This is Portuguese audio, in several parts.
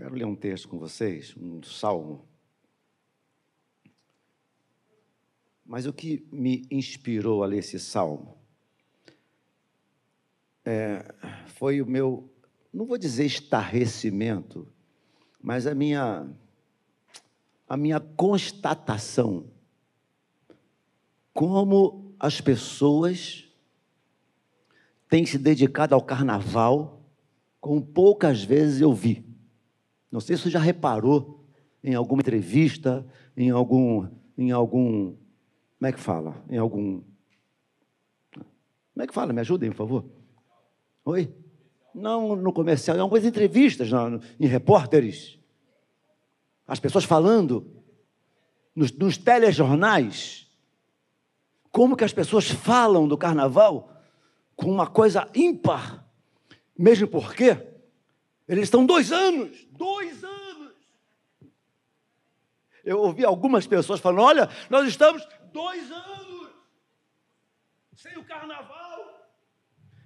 Quero ler um texto com vocês, um salmo. Mas o que me inspirou a ler esse salmo é, foi o meu, não vou dizer estarrecimento, mas a minha, a minha constatação. Como as pessoas têm se dedicado ao carnaval, como poucas vezes eu vi. Não sei se você já reparou em alguma entrevista, em algum, em algum como é que fala? Em algum. Como é que fala? Me ajudem, por favor. Oi? Não no comercial, em algumas entrevistas, não, em repórteres. As pessoas falando, nos, nos telejornais, como que as pessoas falam do carnaval com uma coisa ímpar. Mesmo porque eles estão dois anos, dois anos. Eu ouvi algumas pessoas falando: olha, nós estamos dois anos sem o carnaval.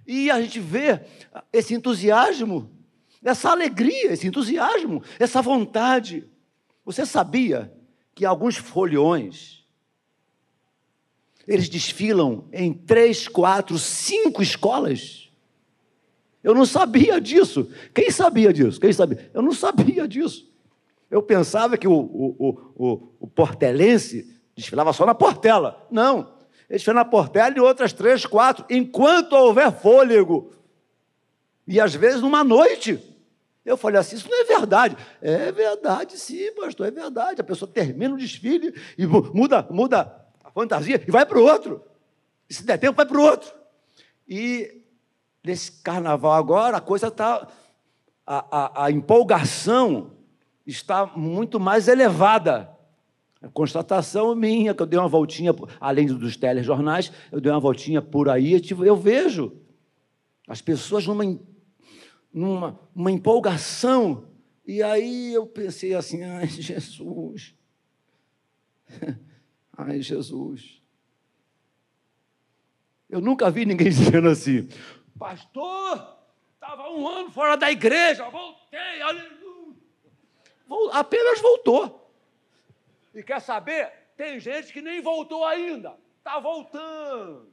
E a gente vê esse entusiasmo, essa alegria, esse entusiasmo, essa vontade. Você sabia que alguns foliões, eles desfilam em três, quatro, cinco escolas? Eu não sabia disso. Quem sabia disso? Quem sabia? Eu não sabia disso. Eu pensava que o, o, o, o portelense Desfilava só na Portela. Não. Ele desfilava na Portela e outras três, quatro, enquanto houver fôlego. E às vezes numa noite. Eu falei assim, isso não é verdade. É verdade, sim, pastor, é verdade. A pessoa termina o desfile e muda, muda a fantasia e vai para o outro. E se der tempo, vai para o outro. E nesse carnaval agora, a coisa está. A, a, a empolgação está muito mais elevada. A constatação minha, que eu dei uma voltinha, além dos telejornais, eu dei uma voltinha por aí, eu vejo as pessoas numa, numa uma empolgação. E aí eu pensei assim, ai Jesus, ai Jesus. Eu nunca vi ninguém dizendo assim, pastor, estava um ano fora da igreja, voltei, aleluia. Apenas voltou. E quer saber? Tem gente que nem voltou ainda. Está voltando.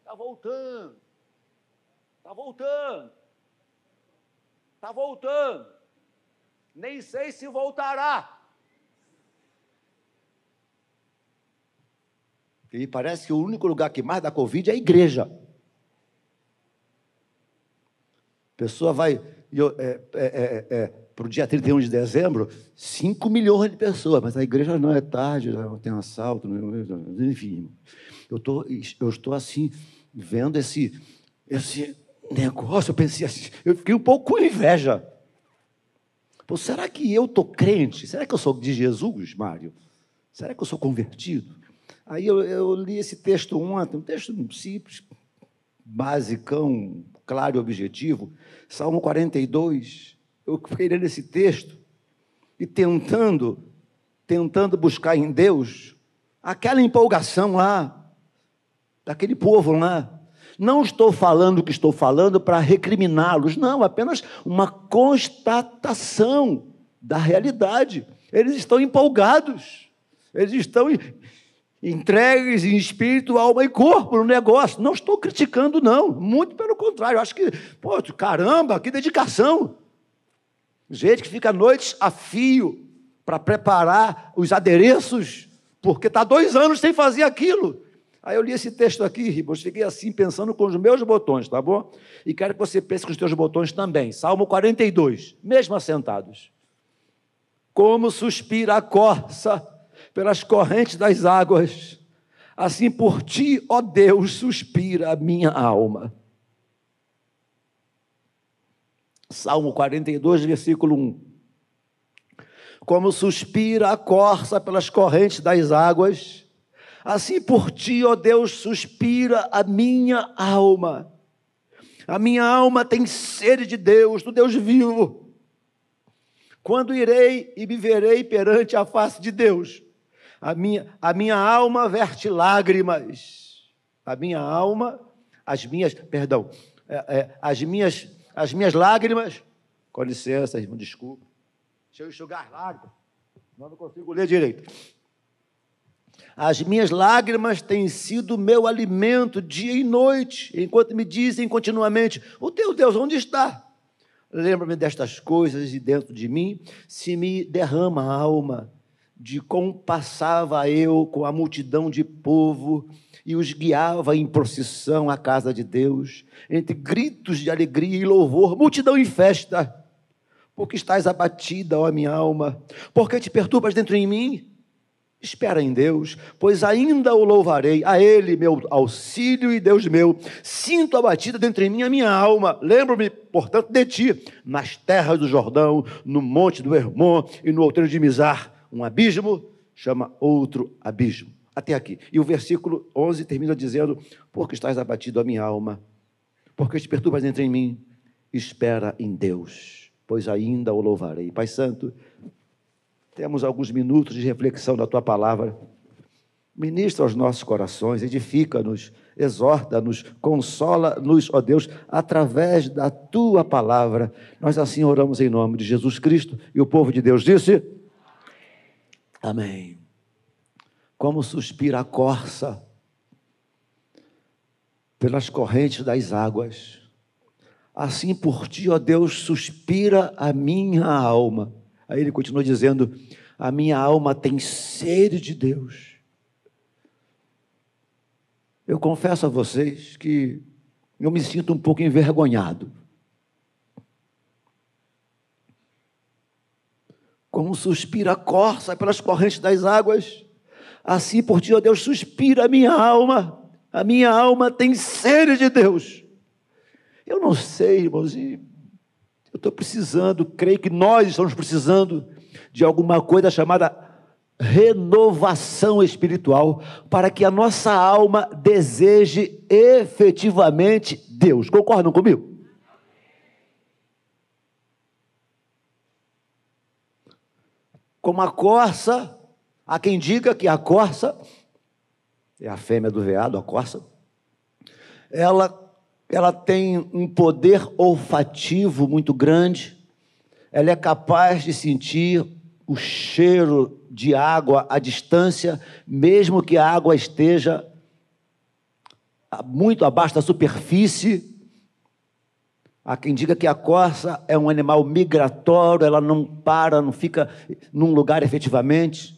Está voltando. Está voltando. Está voltando. Nem sei se voltará. E parece que o único lugar que mais dá Covid é a igreja. A pessoa vai. É, é, é, é para o dia 31 de dezembro, 5 milhões de pessoas, mas a igreja não é tarde, não tem assalto, não, enfim. Eu, tô, eu estou assim, vendo esse, esse negócio, eu pensei assim, eu fiquei um pouco com inveja. Pô, será que eu estou crente? Será que eu sou de Jesus, Mário? Será que eu sou convertido? Aí eu, eu li esse texto ontem, um texto simples, basicão, claro e objetivo, Salmo 42, eu fiquei lendo esse texto e tentando, tentando buscar em Deus aquela empolgação lá, daquele povo lá. Não estou falando o que estou falando para recriminá-los, não, apenas uma constatação da realidade. Eles estão empolgados, eles estão entregues em espírito, alma e corpo no negócio. Não estou criticando, não, muito pelo contrário, acho que, pô, caramba, que dedicação. Gente que fica noites a fio para preparar os adereços, porque está dois anos sem fazer aquilo. Aí eu li esse texto aqui, Ribos, fiquei assim pensando com os meus botões, tá bom? E quero que você pense com os teus botões também. Salmo 42, mesmo assentados. Como suspira a corça pelas correntes das águas, assim por ti, ó Deus, suspira a minha alma. Salmo 42, versículo 1. Como suspira a corça pelas correntes das águas, assim por ti, ó Deus, suspira a minha alma. A minha alma tem sede de Deus, do Deus vivo. Quando irei e me verei perante a face de Deus, a minha, a minha alma verte lágrimas. A minha alma, as minhas, perdão, é, é, as minhas as minhas lágrimas, com licença, irmão, desculpa. Deixa eu enxugar lágrimas. Não, não consigo ler direito. As minhas lágrimas têm sido meu alimento dia e noite, enquanto me dizem continuamente: O teu Deus onde está? Lembra-me destas coisas e dentro de mim se me derrama a alma de como passava eu com a multidão de povo e os guiava em procissão à casa de Deus, entre gritos de alegria e louvor, multidão em festa. Porque estás abatida, ó minha alma? Porque te perturbas dentro em mim? Espera em Deus, pois ainda o louvarei, a Ele, meu auxílio e Deus meu. Sinto abatida dentro em mim a minha alma. Lembro-me, portanto, de ti, nas terras do Jordão, no monte do Hermon e no outeiro de Mizar. Um abismo chama outro abismo. Até aqui. E o versículo 11 termina dizendo: Porque estás abatido a minha alma, porque te perturbas dentro em mim, espera em Deus, pois ainda o louvarei. Pai Santo, temos alguns minutos de reflexão da tua palavra. Ministra aos nossos corações, edifica-nos, exorta-nos, consola-nos, ó Deus, através da tua palavra. Nós assim oramos em nome de Jesus Cristo e o povo de Deus disse: Amém. Como suspira a corça pelas correntes das águas, assim por ti, ó Deus, suspira a minha alma Aí ele continua dizendo: A minha alma tem sede de Deus. Eu confesso a vocês que eu me sinto um pouco envergonhado. Como suspira a corça pelas correntes das águas, assim por ti, ó Deus, suspira a minha alma. A minha alma tem sede de Deus. Eu não sei, irmãos, eu estou precisando, creio que nós estamos precisando de alguma coisa chamada renovação espiritual, para que a nossa alma deseje efetivamente Deus. Concordam comigo? Como a corça, há quem diga que a corça, é a fêmea do veado, a corça, ela ela tem um poder olfativo muito grande, ela é capaz de sentir o cheiro de água à distância, mesmo que a água esteja muito abaixo da superfície. Há quem diga que a corça é um animal migratório, ela não para, não fica num lugar efetivamente.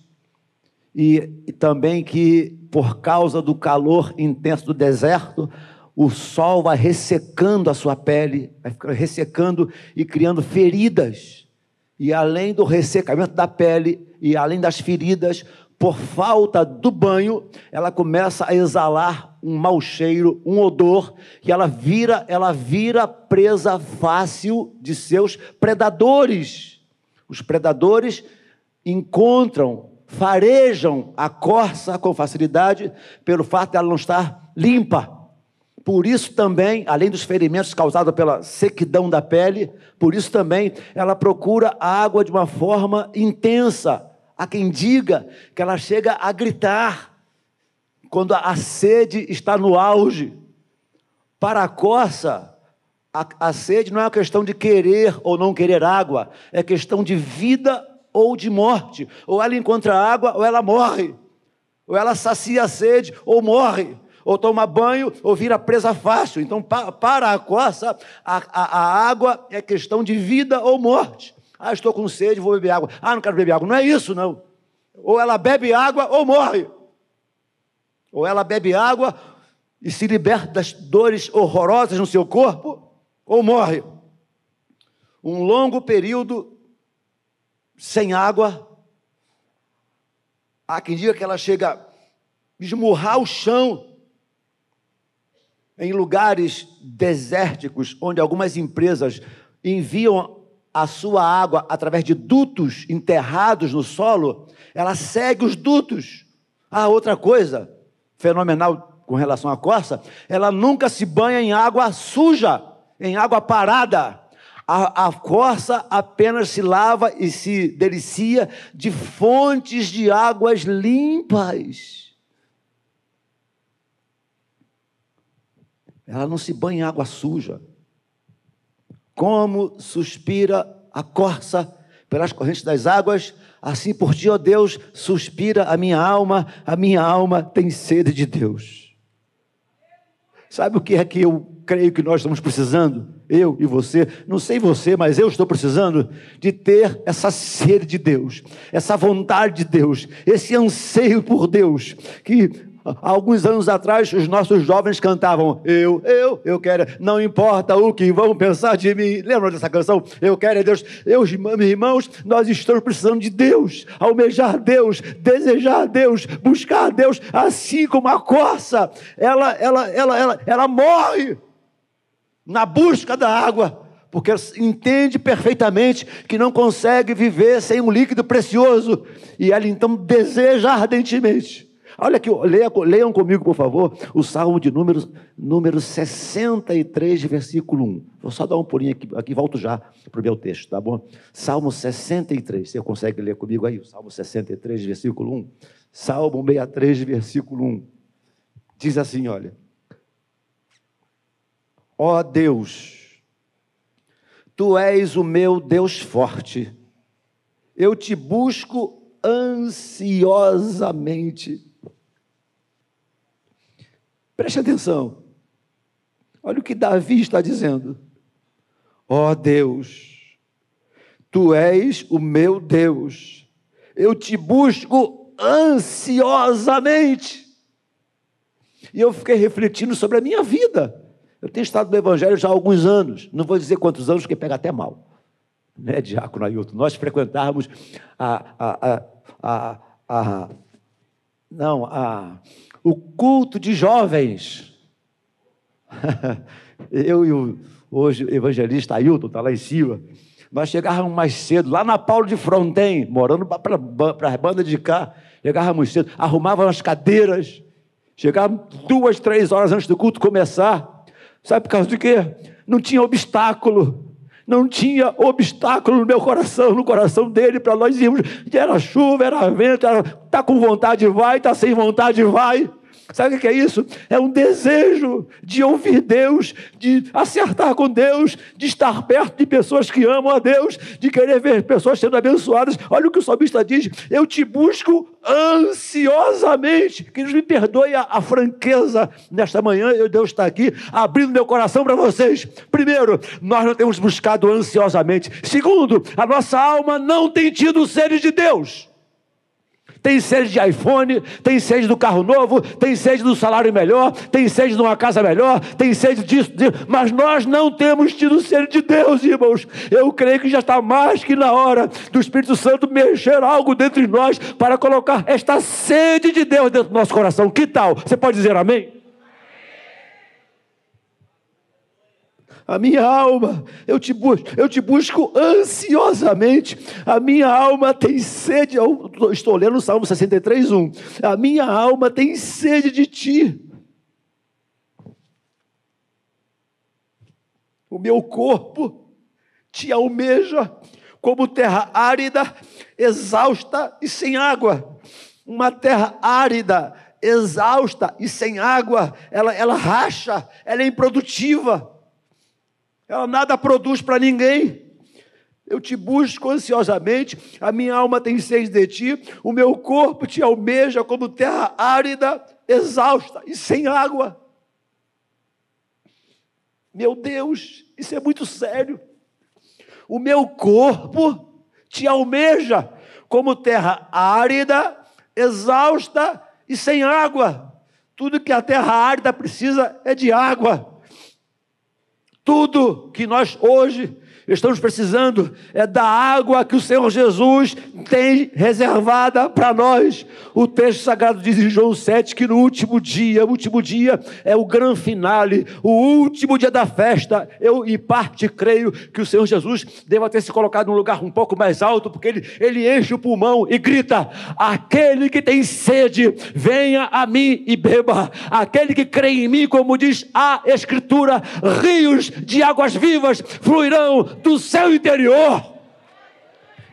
E, e também que, por causa do calor intenso do deserto, o sol vai ressecando a sua pele, vai ressecando e criando feridas. E além do ressecamento da pele e além das feridas, por falta do banho, ela começa a exalar um mau cheiro, um odor, que ela vira, ela vira presa fácil de seus predadores. Os predadores encontram, farejam a corça com facilidade pelo fato de ela não estar limpa. Por isso também, além dos ferimentos causados pela sequidão da pele, por isso também ela procura a água de uma forma intensa. Há quem diga que ela chega a gritar quando a sede está no auge. Para a coça, a, a sede não é uma questão de querer ou não querer água, é questão de vida ou de morte. Ou ela encontra água ou ela morre. Ou ela sacia a sede ou morre ou toma banho, ou vira presa fácil. Então, para a coça, a, a, a água é questão de vida ou morte. Ah, estou com sede, vou beber água. Ah, não quero beber água. Não é isso, não. Ou ela bebe água ou morre. Ou ela bebe água e se liberta das dores horrorosas no seu corpo, ou morre. Um longo período sem água. Há quem diga que ela chega a esmurrar o chão em lugares desérticos, onde algumas empresas enviam a sua água através de dutos enterrados no solo, ela segue os dutos. Ah, outra coisa fenomenal com relação à corça, ela nunca se banha em água suja, em água parada. A, a corça apenas se lava e se delicia de fontes de águas limpas. Ela não se banha em água suja. Como suspira a corça pelas correntes das águas, assim por ti, ó Deus, suspira a minha alma, a minha alma tem sede de Deus. Sabe o que é que eu creio que nós estamos precisando? Eu e você, não sei você, mas eu estou precisando de ter essa sede de Deus, essa vontade de Deus, esse anseio por Deus, que alguns anos atrás, os nossos jovens cantavam: Eu, eu, eu quero, não importa o que vão pensar de mim. Lembram dessa canção? Eu quero é Deus. Eu, meus irmãos, nós estamos precisando de Deus, almejar Deus, desejar Deus, buscar Deus, assim como a corça, ela, ela, ela, ela, ela morre na busca da água porque entende perfeitamente que não consegue viver sem um líquido precioso, e ela então deseja ardentemente Olha aqui, leia, leiam comigo, por favor, o Salmo de número, número 63, versículo 1. Vou só dar um pulinho aqui, aqui volto já para o meu texto, tá bom? Salmo 63, você consegue ler comigo aí? O Salmo 63, versículo 1. Salmo 63, versículo 1. Diz assim: olha. Ó Deus, tu és o meu Deus forte, eu te busco ansiosamente. Preste atenção. Olha o que Davi está dizendo. Ó oh Deus, tu és o meu Deus, eu te busco ansiosamente. E eu fiquei refletindo sobre a minha vida. Eu tenho estado no Evangelho já há alguns anos, não vou dizer quantos anos, porque pega até mal. Né, Diácono Ailton? Nós frequentávamos a, a, a, a, a não, a, o culto de jovens. Eu e o hoje o evangelista Ailton está lá em cima. Nós chegávamos mais cedo, lá na Paulo de Fronten, morando para a banda de cá. Chegávamos cedo, arrumávamos as cadeiras. Chegávamos duas, três horas antes do culto começar. Sabe por causa de quê? Não tinha obstáculo. Não tinha obstáculo no meu coração, no coração dele, para nós irmos. Era chuva, era vento, era, tá com vontade, vai, tá sem vontade, vai. Sabe o que é isso? É um desejo de ouvir Deus, de acertar com Deus, de estar perto de pessoas que amam a Deus, de querer ver pessoas sendo abençoadas. Olha o que o salmista diz: Eu te busco ansiosamente. Que Deus me perdoe a, a franqueza nesta manhã. Eu, Deus está aqui abrindo meu coração para vocês. Primeiro, nós não temos buscado ansiosamente. Segundo, a nossa alma não tem tido sede de Deus tem sede de iPhone, tem sede do carro novo, tem sede do salário melhor, tem sede de uma casa melhor, tem sede disso, disso, mas nós não temos tido sede de Deus, irmãos. Eu creio que já está mais que na hora do Espírito Santo mexer algo dentro de nós para colocar esta sede de Deus dentro do nosso coração. Que tal? Você pode dizer amém? A minha alma, eu te, busco, eu te busco ansiosamente, a minha alma tem sede, eu estou lendo o Salmo 63, 1, a minha alma tem sede de ti. O meu corpo te almeja como terra árida, exausta e sem água. Uma terra árida, exausta e sem água, ela, ela racha, ela é improdutiva. Ela nada produz para ninguém. Eu te busco ansiosamente, a minha alma tem sede de ti, o meu corpo te almeja como terra árida, exausta e sem água. Meu Deus, isso é muito sério. O meu corpo te almeja como terra árida, exausta e sem água. Tudo que a terra árida precisa é de água. Tudo que nós hoje estamos precisando é da água que o Senhor Jesus tem reservada para nós. O texto sagrado diz em João 7 que no último dia, o último dia é o grande finale, o último dia da festa. Eu, em parte, creio que o Senhor Jesus deva ter se colocado num lugar um pouco mais alto, porque ele, ele enche o pulmão e grita: Aquele que tem sede, venha a mim e beba. Aquele que crê em mim, como diz a Escritura, rios de águas vivas fluirão do seu interior.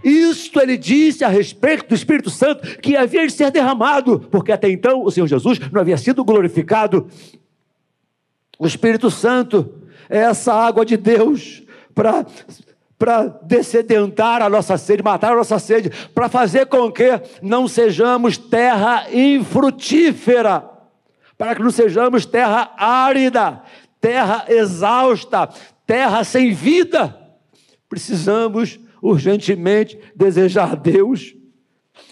Isto ele disse a respeito do Espírito Santo que havia de ser derramado, porque até então o Senhor Jesus não havia sido glorificado. O Espírito Santo é essa água de Deus para para descedentar a nossa sede, matar a nossa sede, para fazer com que não sejamos terra infrutífera, para que não sejamos terra árida, terra exausta, terra sem vida. Precisamos urgentemente desejar Deus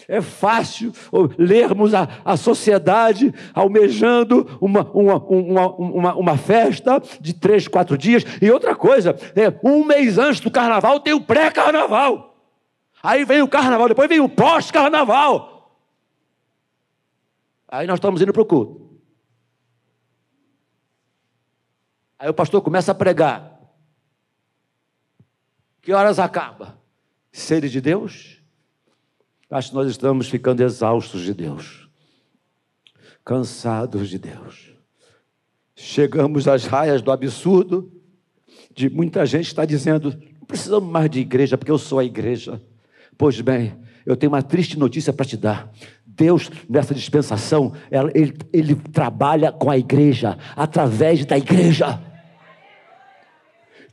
é fácil lermos a, a sociedade almejando uma, uma, uma, uma, uma festa de três, quatro dias. E outra coisa, é, um mês antes do carnaval tem o pré-carnaval. Aí vem o carnaval, depois vem o pós-carnaval. Aí nós estamos indo para o culto. Aí o pastor começa a pregar. Que horas acaba? Sede de Deus? Acho que nós estamos ficando exaustos de Deus, cansados de Deus. Chegamos às raias do absurdo, de muita gente está dizendo: não precisamos mais de igreja, porque eu sou a igreja. Pois bem, eu tenho uma triste notícia para te dar. Deus, nessa dispensação, ele, ele trabalha com a igreja, através da igreja.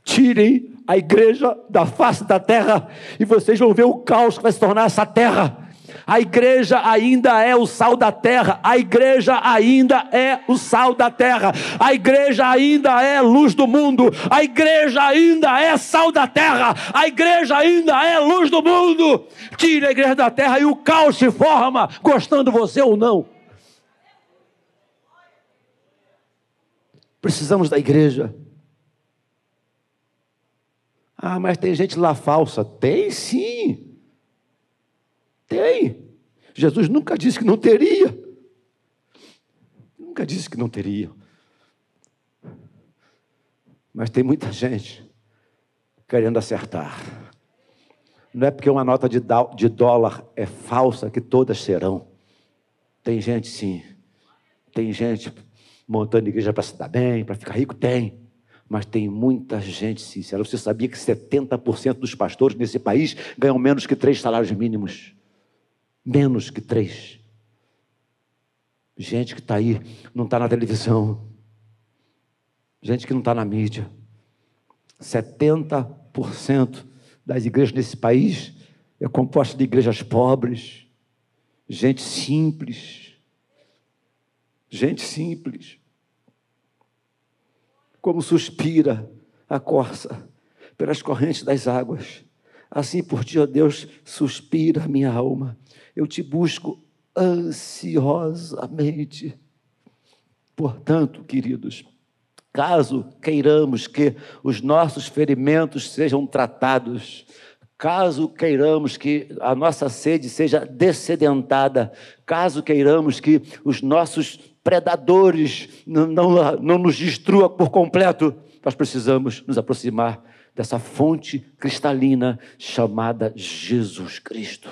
Tirem a igreja da face da terra e vocês vão ver o caos que vai se tornar essa terra. A igreja ainda é o sal da terra, a igreja ainda é o sal da terra, a igreja ainda é luz do mundo, a igreja ainda é sal da terra, a igreja ainda é luz do mundo. Tire a igreja da terra e o caos se forma, gostando você ou não. Precisamos da igreja. Ah, mas tem gente lá falsa. Tem sim. Tem. Jesus nunca disse que não teria. Nunca disse que não teria. Mas tem muita gente querendo acertar. Não é porque uma nota de dólar é falsa que todas serão. Tem gente, sim. Tem gente montando igreja para se dar bem, para ficar rico? Tem mas tem muita gente sincera. Você sabia que 70% dos pastores nesse país ganham menos que três salários mínimos? Menos que três. Gente que está aí, não está na televisão. Gente que não está na mídia. 70% das igrejas nesse país é composta de igrejas pobres, gente simples. Gente simples como suspira a corça pelas correntes das águas. Assim por ti, ó Deus, suspira minha alma. Eu te busco ansiosamente. Portanto, queridos, caso queiramos que os nossos ferimentos sejam tratados, caso queiramos que a nossa sede seja descedentada, caso queiramos que os nossos predadores não, não, não nos destrua por completo, nós precisamos nos aproximar dessa fonte cristalina chamada Jesus Cristo.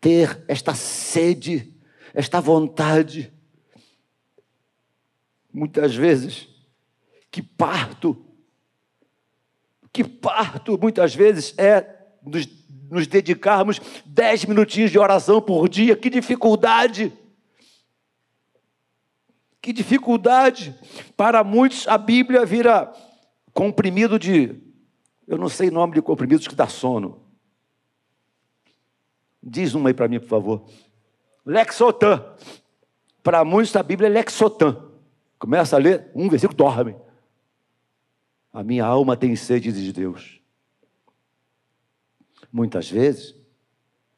Ter esta sede, esta vontade, muitas vezes, que parto, que parto muitas vezes é nos, nos dedicarmos dez minutinhos de oração por dia, que dificuldade. Que dificuldade! Para muitos, a Bíblia vira comprimido de. Eu não sei o nome de comprimidos que dá sono. Diz uma aí para mim, por favor. Lexotan. Para muitos, a Bíblia é Lexotan. Começa a ler um versículo, dorme. A minha alma tem sede de Deus. Muitas vezes,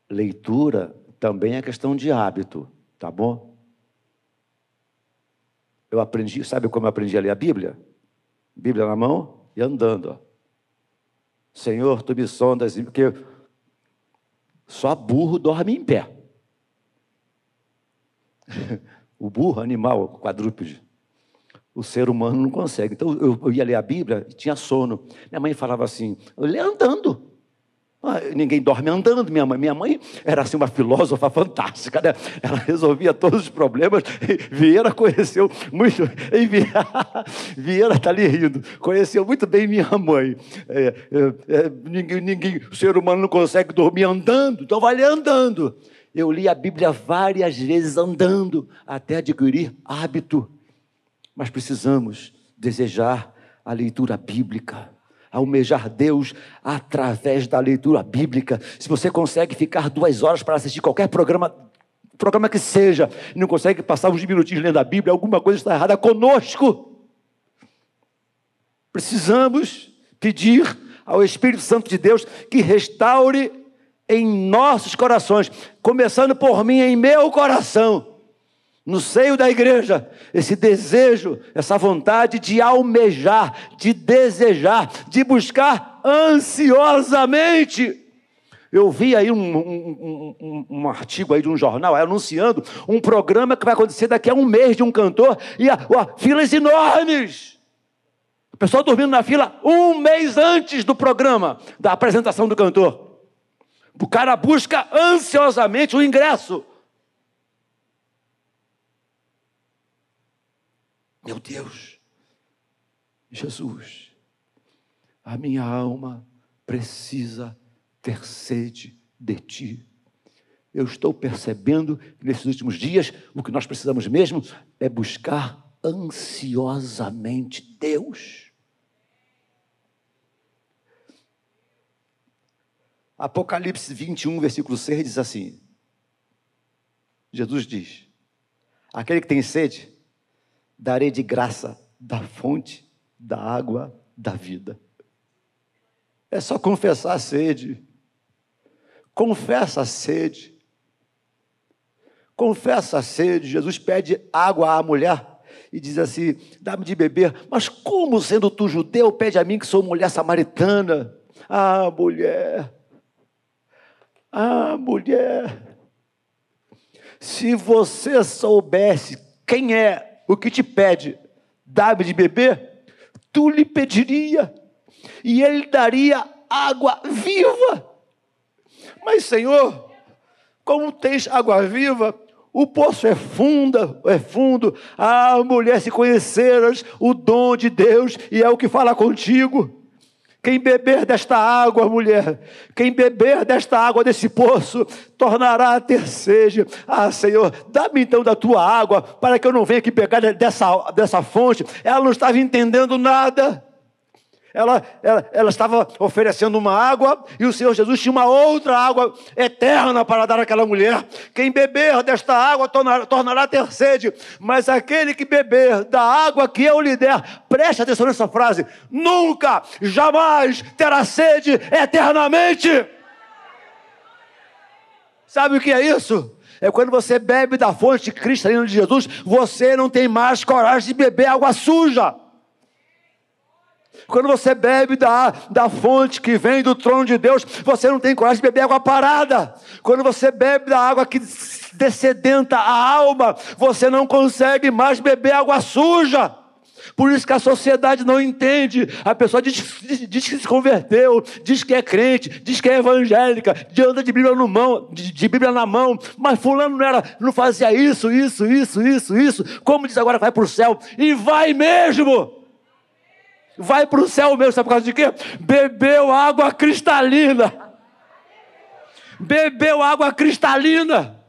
leitura também é questão de hábito, tá bom? Eu aprendi, sabe como eu aprendi a ler a Bíblia? Bíblia na mão e andando. Senhor, tu me sondas, porque só burro dorme em pé. o burro, animal, quadrúpede. O ser humano não consegue. Então eu, ia ler a Bíblia e tinha sono. Minha mãe falava assim: eu andando. Ah, ninguém dorme andando, minha mãe. Minha mãe era assim uma filósofa fantástica, né? Ela resolvia todos os problemas. Vieira conheceu muito. Vieira está ali rindo. Conheceu muito bem minha mãe. É, é, é, ninguém, ninguém, o ser humano não consegue dormir andando, então vai ler andando. Eu li a Bíblia várias vezes andando, até adquirir hábito. Mas precisamos desejar a leitura bíblica almejar Deus através da leitura bíblica. Se você consegue ficar duas horas para assistir qualquer programa, programa que seja, e não consegue passar uns minutinhos lendo a Bíblia, alguma coisa está errada conosco. Precisamos pedir ao Espírito Santo de Deus que restaure em nossos corações, começando por mim, em meu coração, no seio da igreja, esse desejo, essa vontade de almejar, de desejar, de buscar ansiosamente. Eu vi aí um, um, um, um, artigo aí de um jornal anunciando um programa que vai acontecer daqui a um mês de um cantor e a, a, filas enormes. O pessoal dormindo na fila um mês antes do programa, da apresentação do cantor. O cara busca ansiosamente o ingresso. Meu Deus, Jesus, a minha alma precisa ter sede de ti. Eu estou percebendo que nesses últimos dias o que nós precisamos mesmo é buscar ansiosamente Deus. Apocalipse 21, versículo 6 diz assim: Jesus diz: Aquele que tem sede, darei de graça da fonte da água da vida. É só confessar a sede. Confessa a sede. Confessa a sede. Jesus pede água à mulher e diz assim: dá-me de beber. Mas como, sendo tu judeu, pede a mim que sou mulher samaritana? Ah, mulher. Ah, mulher. Se você soubesse quem é o que te pede, dá-me de beber, tu lhe pediria, e ele daria água viva. Mas, Senhor, como tens água viva, o poço é fundo, é fundo. Ah, mulher, se conheceras o dom de Deus e é o que fala contigo. Quem beber desta água, mulher, quem beber desta água desse poço, tornará a ter sede. Ah, Senhor, dá-me então da tua água, para que eu não venha aqui pegar dessa, dessa fonte. Ela não estava entendendo nada. Ela, ela, ela estava oferecendo uma água e o Senhor Jesus tinha uma outra água eterna para dar àquela mulher. Quem beber desta água tornará, tornará ter sede, mas aquele que beber da água que eu lhe der, preste atenção nessa frase: nunca, jamais terá sede eternamente. Sabe o que é isso? É quando você bebe da fonte cristalina de Jesus, você não tem mais coragem de beber água suja. Quando você bebe da, da fonte que vem do trono de Deus, você não tem coragem de beber água parada. Quando você bebe da água que descedenta a alma, você não consegue mais beber água suja. Por isso que a sociedade não entende. A pessoa diz, diz, diz, que se converteu, diz que é crente, diz que é evangélica, anda de Bíblia, no mão, de, de Bíblia na mão, mas fulano não, era, não fazia isso, isso, isso, isso, isso. Como diz agora, vai para o céu. E vai mesmo vai para o céu mesmo, sabe por causa de quê? Bebeu água cristalina. Bebeu água cristalina.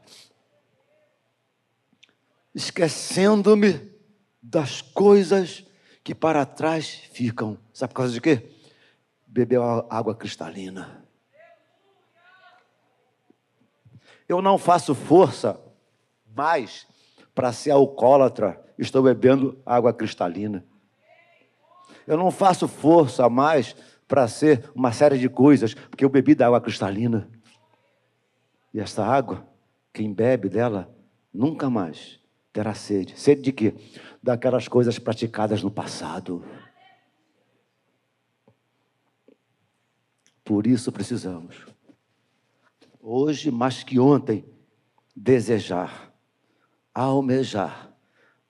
Esquecendo-me das coisas que para trás ficam. Sabe por causa de quê? Bebeu água cristalina. Eu não faço força mais para ser alcoólatra. Estou bebendo água cristalina. Eu não faço força mais para ser uma série de coisas, porque eu bebi da água cristalina. E esta água, quem bebe dela, nunca mais terá sede. Sede de quê? Daquelas coisas praticadas no passado. Por isso precisamos, hoje mais que ontem, desejar, almejar,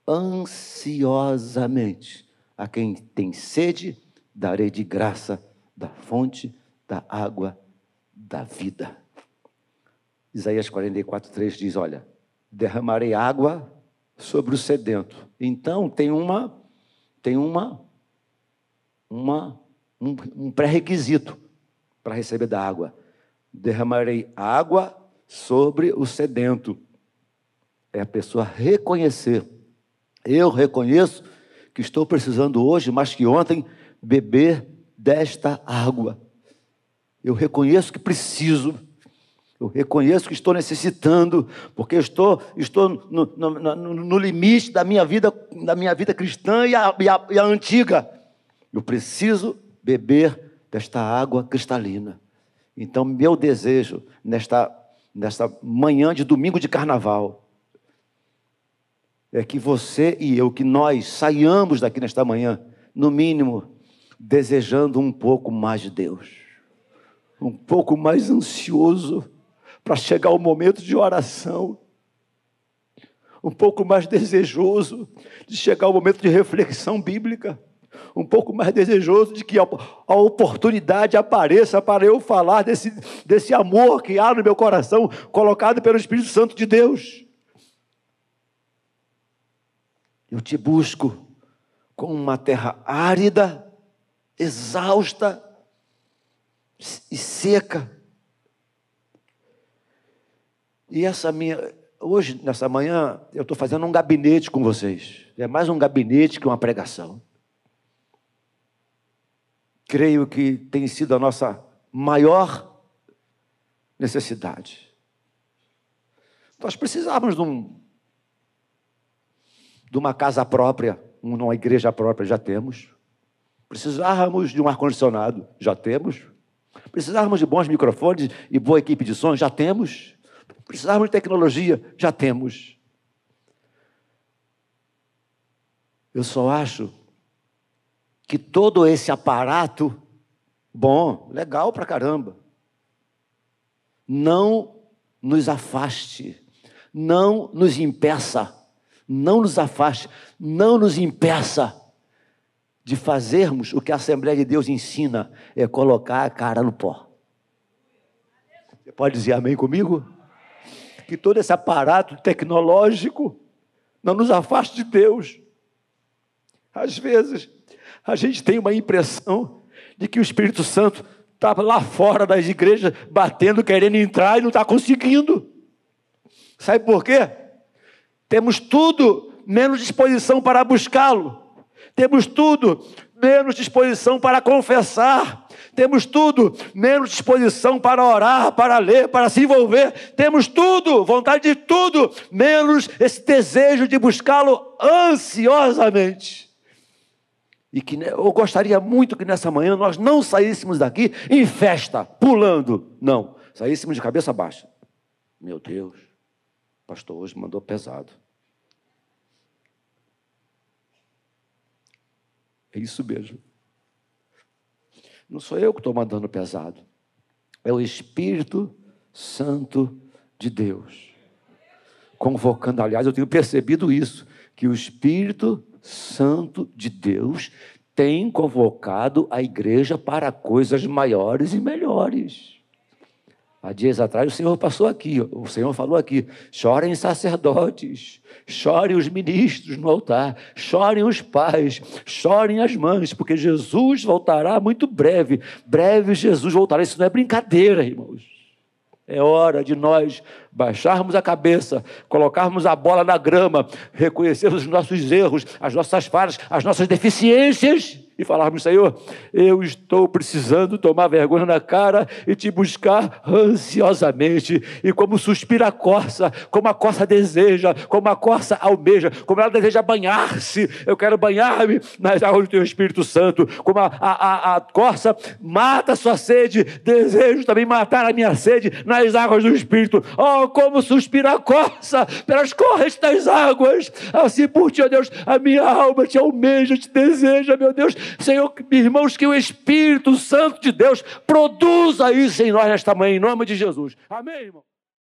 ansiosamente a quem tem sede, darei de graça da fonte da água da vida. Isaías 44, 3 diz: Olha, derramarei água sobre o sedento. Então tem uma, tem uma, uma um, um pré-requisito para receber da água. Derramarei água sobre o sedento. É a pessoa reconhecer. Eu reconheço que estou precisando hoje, mais que ontem, beber desta água. Eu reconheço que preciso. Eu reconheço que estou necessitando, porque estou, estou no, no, no, no limite da minha vida, da minha vida cristã e a, e, a, e a antiga. Eu preciso beber desta água cristalina. Então, meu desejo nesta, nesta manhã de domingo de carnaval é que você e eu, que nós saiamos daqui nesta manhã, no mínimo, desejando um pouco mais de Deus, um pouco mais ansioso para chegar o momento de oração, um pouco mais desejoso de chegar o momento de reflexão bíblica, um pouco mais desejoso de que a, oportunidade apareça para eu falar desse, desse amor que há no meu coração, colocado pelo Espírito Santo de Deus. Eu te busco com uma terra árida, exausta e seca. E essa minha. Hoje, nessa manhã, eu estou fazendo um gabinete com vocês. É mais um gabinete que uma pregação. Creio que tem sido a nossa maior necessidade. Nós precisávamos de, um, de uma casa própria, uma igreja própria, já temos. Precisávamos de um ar-condicionado, já temos. Precisávamos de bons microfones e boa equipe de som, já temos. Precisávamos de tecnologia, já temos. Eu só acho que todo esse aparato, bom, legal pra caramba, não nos afaste, não nos impeça, não nos afaste, não nos impeça de fazermos o que a Assembleia de Deus ensina, é colocar a cara no pó. Você pode dizer amém comigo? Que todo esse aparato tecnológico não nos afaste de Deus. Às vezes, a gente tem uma impressão de que o Espírito Santo está lá fora das igrejas, batendo, querendo entrar e não está conseguindo. Sabe por quê? Temos tudo menos disposição para buscá-lo. Temos tudo, menos disposição para confessar. Temos tudo, menos disposição para orar, para ler, para se envolver. Temos tudo, vontade de tudo, menos esse desejo de buscá-lo ansiosamente. E que eu gostaria muito que nessa manhã nós não saíssemos daqui em festa, pulando. Não, saíssemos de cabeça baixa. Meu Deus, o pastor hoje mandou pesado. É isso mesmo. Não sou eu que estou mandando pesado. É o Espírito Santo de Deus. Convocando, aliás, eu tenho percebido isso, que o Espírito Santo de Deus tem convocado a igreja para coisas maiores e melhores. Há dias atrás o Senhor passou aqui, o Senhor falou aqui: chorem sacerdotes, chorem os ministros no altar, chorem os pais, chorem as mães, porque Jesus voltará muito breve. Breve Jesus voltará. Isso não é brincadeira, irmãos. É hora de nós baixarmos a cabeça, colocarmos a bola na grama, reconhecermos os nossos erros, as nossas falhas, as nossas deficiências e falarmos, Senhor, eu estou precisando tomar vergonha na cara e te buscar ansiosamente. E como suspira a corça, como a corça deseja, como a corça almeja, como ela deseja banhar-se, eu quero banhar-me nas águas do teu Espírito Santo. Como a, a, a, a corça mata a sua sede, desejo também matar a minha sede nas águas do Espírito. Oh, como suspira a corça pelas correntes das águas. Assim por ti, ó Deus, a minha alma te almeja, te deseja, meu Deus Senhor, irmãos, que o Espírito Santo de Deus produza isso em nós nesta manhã, em nome de Jesus. Amém, irmão?